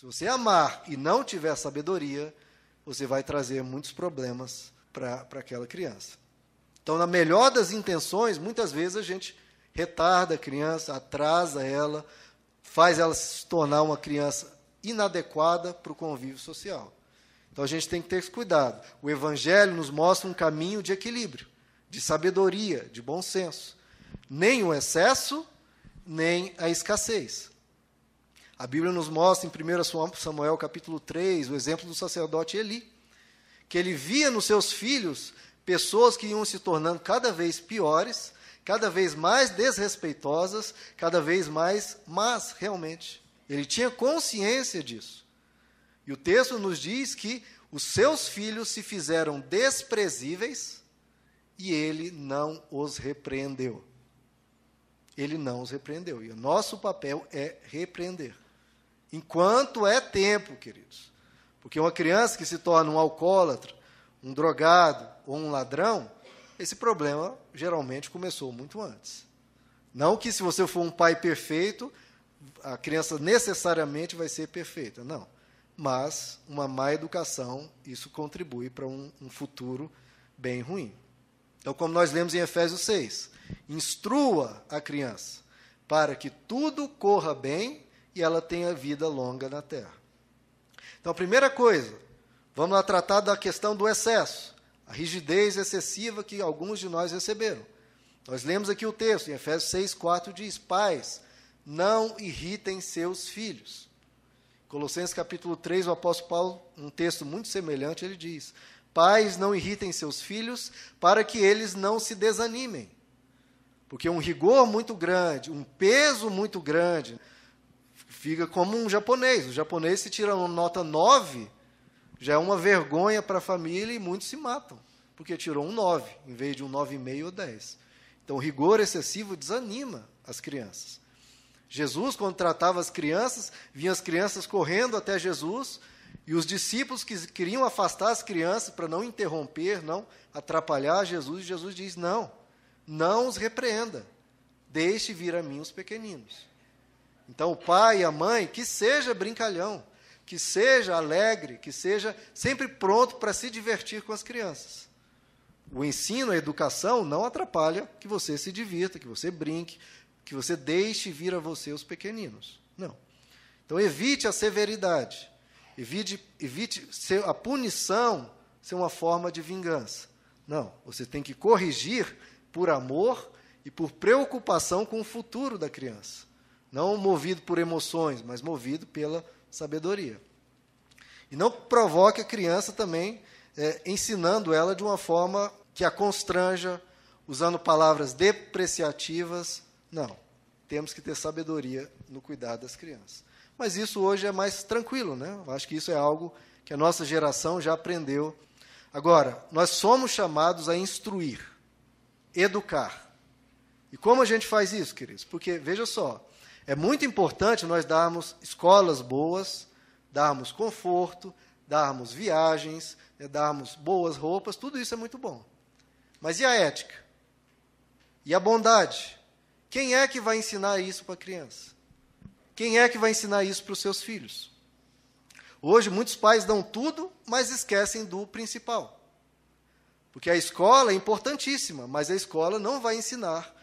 Se você amar e não tiver sabedoria, você vai trazer muitos problemas para aquela criança. Então, na melhor das intenções, muitas vezes a gente retarda a criança, atrasa ela, faz ela se tornar uma criança inadequada para o convívio social. Então a gente tem que ter esse cuidado. O Evangelho nos mostra um caminho de equilíbrio, de sabedoria, de bom senso. Nem o excesso, nem a escassez. A Bíblia nos mostra em 1 Samuel capítulo 3 o exemplo do sacerdote Eli, que ele via nos seus filhos pessoas que iam se tornando cada vez piores, cada vez mais desrespeitosas, cada vez mais más realmente. Ele tinha consciência disso. E o texto nos diz que os seus filhos se fizeram desprezíveis e ele não os repreendeu. Ele não os repreendeu. E o nosso papel é repreender. Enquanto é tempo, queridos. Porque uma criança que se torna um alcoólatra, um drogado ou um ladrão, esse problema geralmente começou muito antes. Não que se você for um pai perfeito, a criança necessariamente vai ser perfeita. Não. Mas uma má educação, isso contribui para um, um futuro bem ruim. Então, como nós lemos em Efésios 6, instrua a criança para que tudo corra bem e ela tenha vida longa na terra. Então, a primeira coisa, vamos lá tratar da questão do excesso a rigidez excessiva que alguns de nós receberam. Nós lemos aqui o texto, em Efésios 6, 4 diz: Pais, não irritem seus filhos. Colossenses capítulo 3, o apóstolo Paulo, um texto muito semelhante, ele diz: Pais, não irritem seus filhos, para que eles não se desanimem. Porque um rigor muito grande, um peso muito grande, fica como um japonês. O japonês, se tira uma nota 9, já é uma vergonha para a família e muitos se matam, porque tirou um 9, em vez de um 9,5 ou 10. Então, o rigor excessivo desanima as crianças. Jesus, quando tratava as crianças, vinha as crianças correndo até Jesus, e os discípulos que queriam afastar as crianças para não interromper, não atrapalhar Jesus, e Jesus diz: Não, não os repreenda, deixe vir a mim os pequeninos. Então, o pai e a mãe, que seja brincalhão, que seja alegre, que seja sempre pronto para se divertir com as crianças. O ensino, a educação não atrapalha que você se divirta, que você brinque, que você deixe vir a você os pequeninos. Não. Então evite a severidade. Evite, evite ser, a punição ser uma forma de vingança. Não. Você tem que corrigir por amor e por preocupação com o futuro da criança. Não movido por emoções, mas movido pela sabedoria. E não provoque a criança também é, ensinando ela de uma forma que a constranja, usando palavras depreciativas. Não. Temos que ter sabedoria no cuidado das crianças. Mas isso hoje é mais tranquilo, né? Eu acho que isso é algo que a nossa geração já aprendeu. Agora, nós somos chamados a instruir, educar. E como a gente faz isso, queridos? Porque, veja só, é muito importante nós darmos escolas boas, darmos conforto, darmos viagens, né, darmos boas roupas, tudo isso é muito bom. Mas e a ética? E a bondade? Quem é que vai ensinar isso para a criança? Quem é que vai ensinar isso para os seus filhos? Hoje, muitos pais dão tudo, mas esquecem do principal. Porque a escola é importantíssima, mas a escola não vai ensinar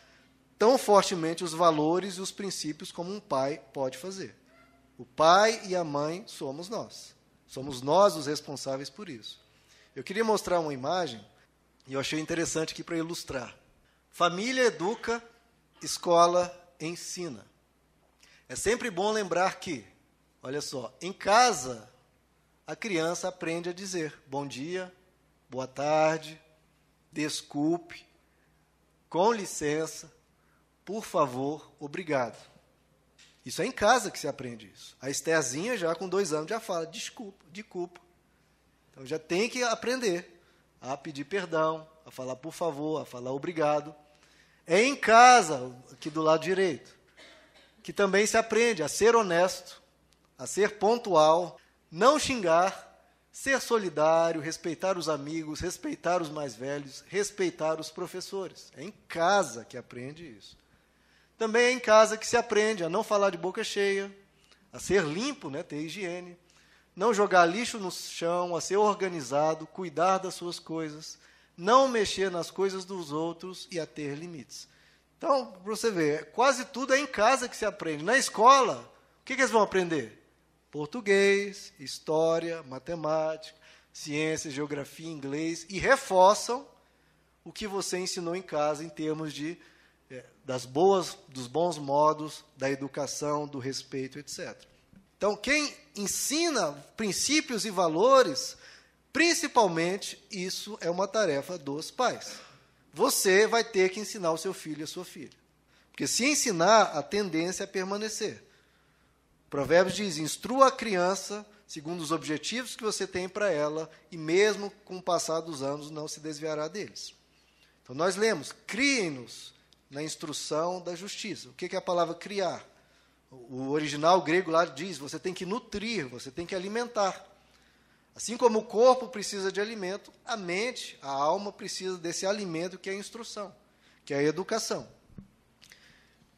tão fortemente os valores e os princípios como um pai pode fazer. O pai e a mãe somos nós. Somos nós os responsáveis por isso. Eu queria mostrar uma imagem e eu achei interessante aqui para ilustrar. Família educa, escola ensina. É sempre bom lembrar que, olha só, em casa a criança aprende a dizer bom dia, boa tarde, desculpe, com licença, por favor, obrigado. Isso é em casa que se aprende isso. A Estherzinha, já com dois anos, já fala desculpa, de culpa. Então já tem que aprender a pedir perdão, a falar por favor, a falar obrigado. É em casa, aqui do lado direito, que também se aprende a ser honesto, a ser pontual, não xingar, ser solidário, respeitar os amigos, respeitar os mais velhos, respeitar os professores. É em casa que aprende isso. Também é em casa que se aprende a não falar de boca cheia, a ser limpo, né, ter higiene, não jogar lixo no chão, a ser organizado, cuidar das suas coisas, não mexer nas coisas dos outros e a ter limites. Então, para você ver, quase tudo é em casa que se aprende. Na escola, o que, que eles vão aprender? Português, história, matemática, ciência, geografia, inglês, e reforçam o que você ensinou em casa em termos de das boas, dos bons modos, da educação, do respeito, etc. Então, quem ensina princípios e valores, principalmente, isso é uma tarefa dos pais. Você vai ter que ensinar o seu filho e a sua filha. Porque se ensinar, a tendência é permanecer. Provérbios diz: instrua a criança segundo os objetivos que você tem para ela, e mesmo com o passar dos anos não se desviará deles. Então nós lemos: criem-nos na instrução da justiça. O que é a palavra criar? O original grego lá diz: você tem que nutrir, você tem que alimentar. Assim como o corpo precisa de alimento, a mente, a alma precisa desse alimento que é a instrução, que é a educação.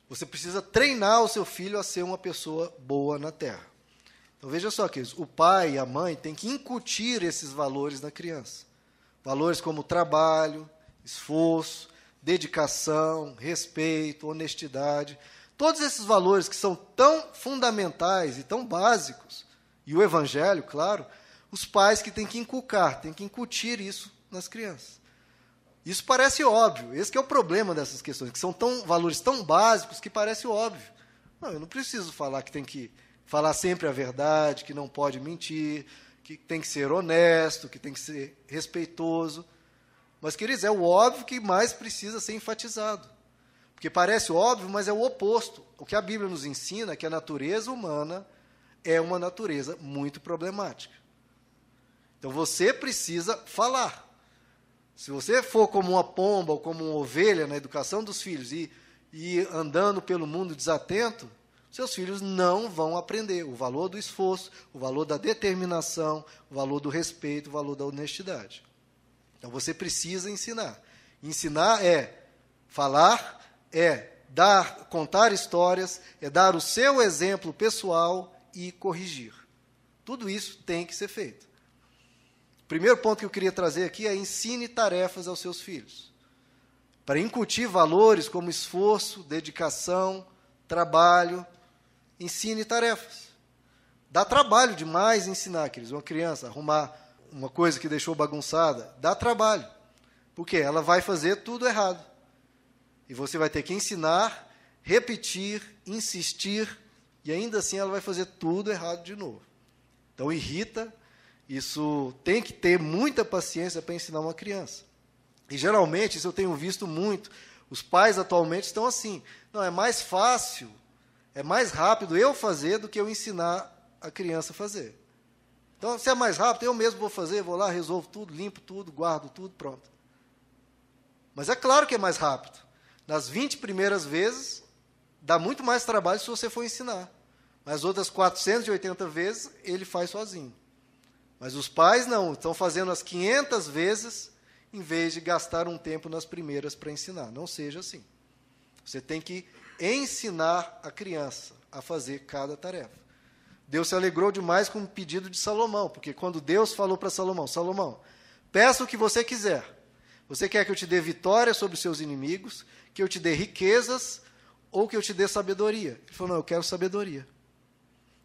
Você precisa treinar o seu filho a ser uma pessoa boa na terra. Então veja só, queridos, o pai e a mãe têm que incutir esses valores na criança. Valores como trabalho, esforço, dedicação, respeito, honestidade. Todos esses valores que são tão fundamentais e tão básicos, e o evangelho, claro, os pais que têm que inculcar, têm que incutir isso nas crianças. Isso parece óbvio, esse é o problema dessas questões, que são tão valores tão básicos que parece óbvio. Não, eu não preciso falar que tem que falar sempre a verdade, que não pode mentir, que tem que ser honesto, que tem que ser respeitoso. Mas, queridos, é o óbvio que mais precisa ser enfatizado. Porque parece óbvio, mas é o oposto. O que a Bíblia nos ensina é que a natureza humana é uma natureza muito problemática. Então você precisa falar. Se você for como uma pomba ou como uma ovelha na educação dos filhos e, e andando pelo mundo desatento, seus filhos não vão aprender o valor do esforço, o valor da determinação, o valor do respeito, o valor da honestidade. Então você precisa ensinar. Ensinar é falar, é dar, contar histórias, é dar o seu exemplo pessoal e corrigir. Tudo isso tem que ser feito. O primeiro ponto que eu queria trazer aqui é ensine tarefas aos seus filhos. Para incutir valores como esforço, dedicação, trabalho, ensine tarefas. Dá trabalho demais ensinar, queridos. Uma criança arrumar uma coisa que deixou bagunçada, dá trabalho. Porque ela vai fazer tudo errado. E você vai ter que ensinar, repetir, insistir, e ainda assim ela vai fazer tudo errado de novo. Então irrita, isso tem que ter muita paciência para ensinar uma criança. E geralmente, isso eu tenho visto muito, os pais atualmente estão assim. Não, é mais fácil é mais rápido eu fazer do que eu ensinar a criança a fazer. Então, se é mais rápido, eu mesmo vou fazer, vou lá, resolvo tudo, limpo tudo, guardo tudo, pronto. Mas é claro que é mais rápido. Nas 20 primeiras vezes, dá muito mais trabalho se você for ensinar. Mas outras 480 vezes, ele faz sozinho. Mas os pais não, estão fazendo as 500 vezes em vez de gastar um tempo nas primeiras para ensinar. Não seja assim. Você tem que ensinar a criança a fazer cada tarefa. Deus se alegrou demais com o pedido de Salomão, porque quando Deus falou para Salomão: Salomão, peça o que você quiser. Você quer que eu te dê vitória sobre os seus inimigos, que eu te dê riquezas ou que eu te dê sabedoria? Ele falou: Não, eu quero sabedoria.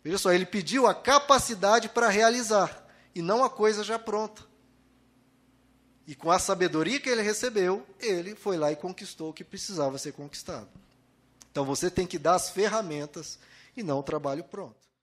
Veja só, ele pediu a capacidade para realizar e não a coisa já pronta. E com a sabedoria que ele recebeu, ele foi lá e conquistou o que precisava ser conquistado. Então você tem que dar as ferramentas e não o trabalho pronto.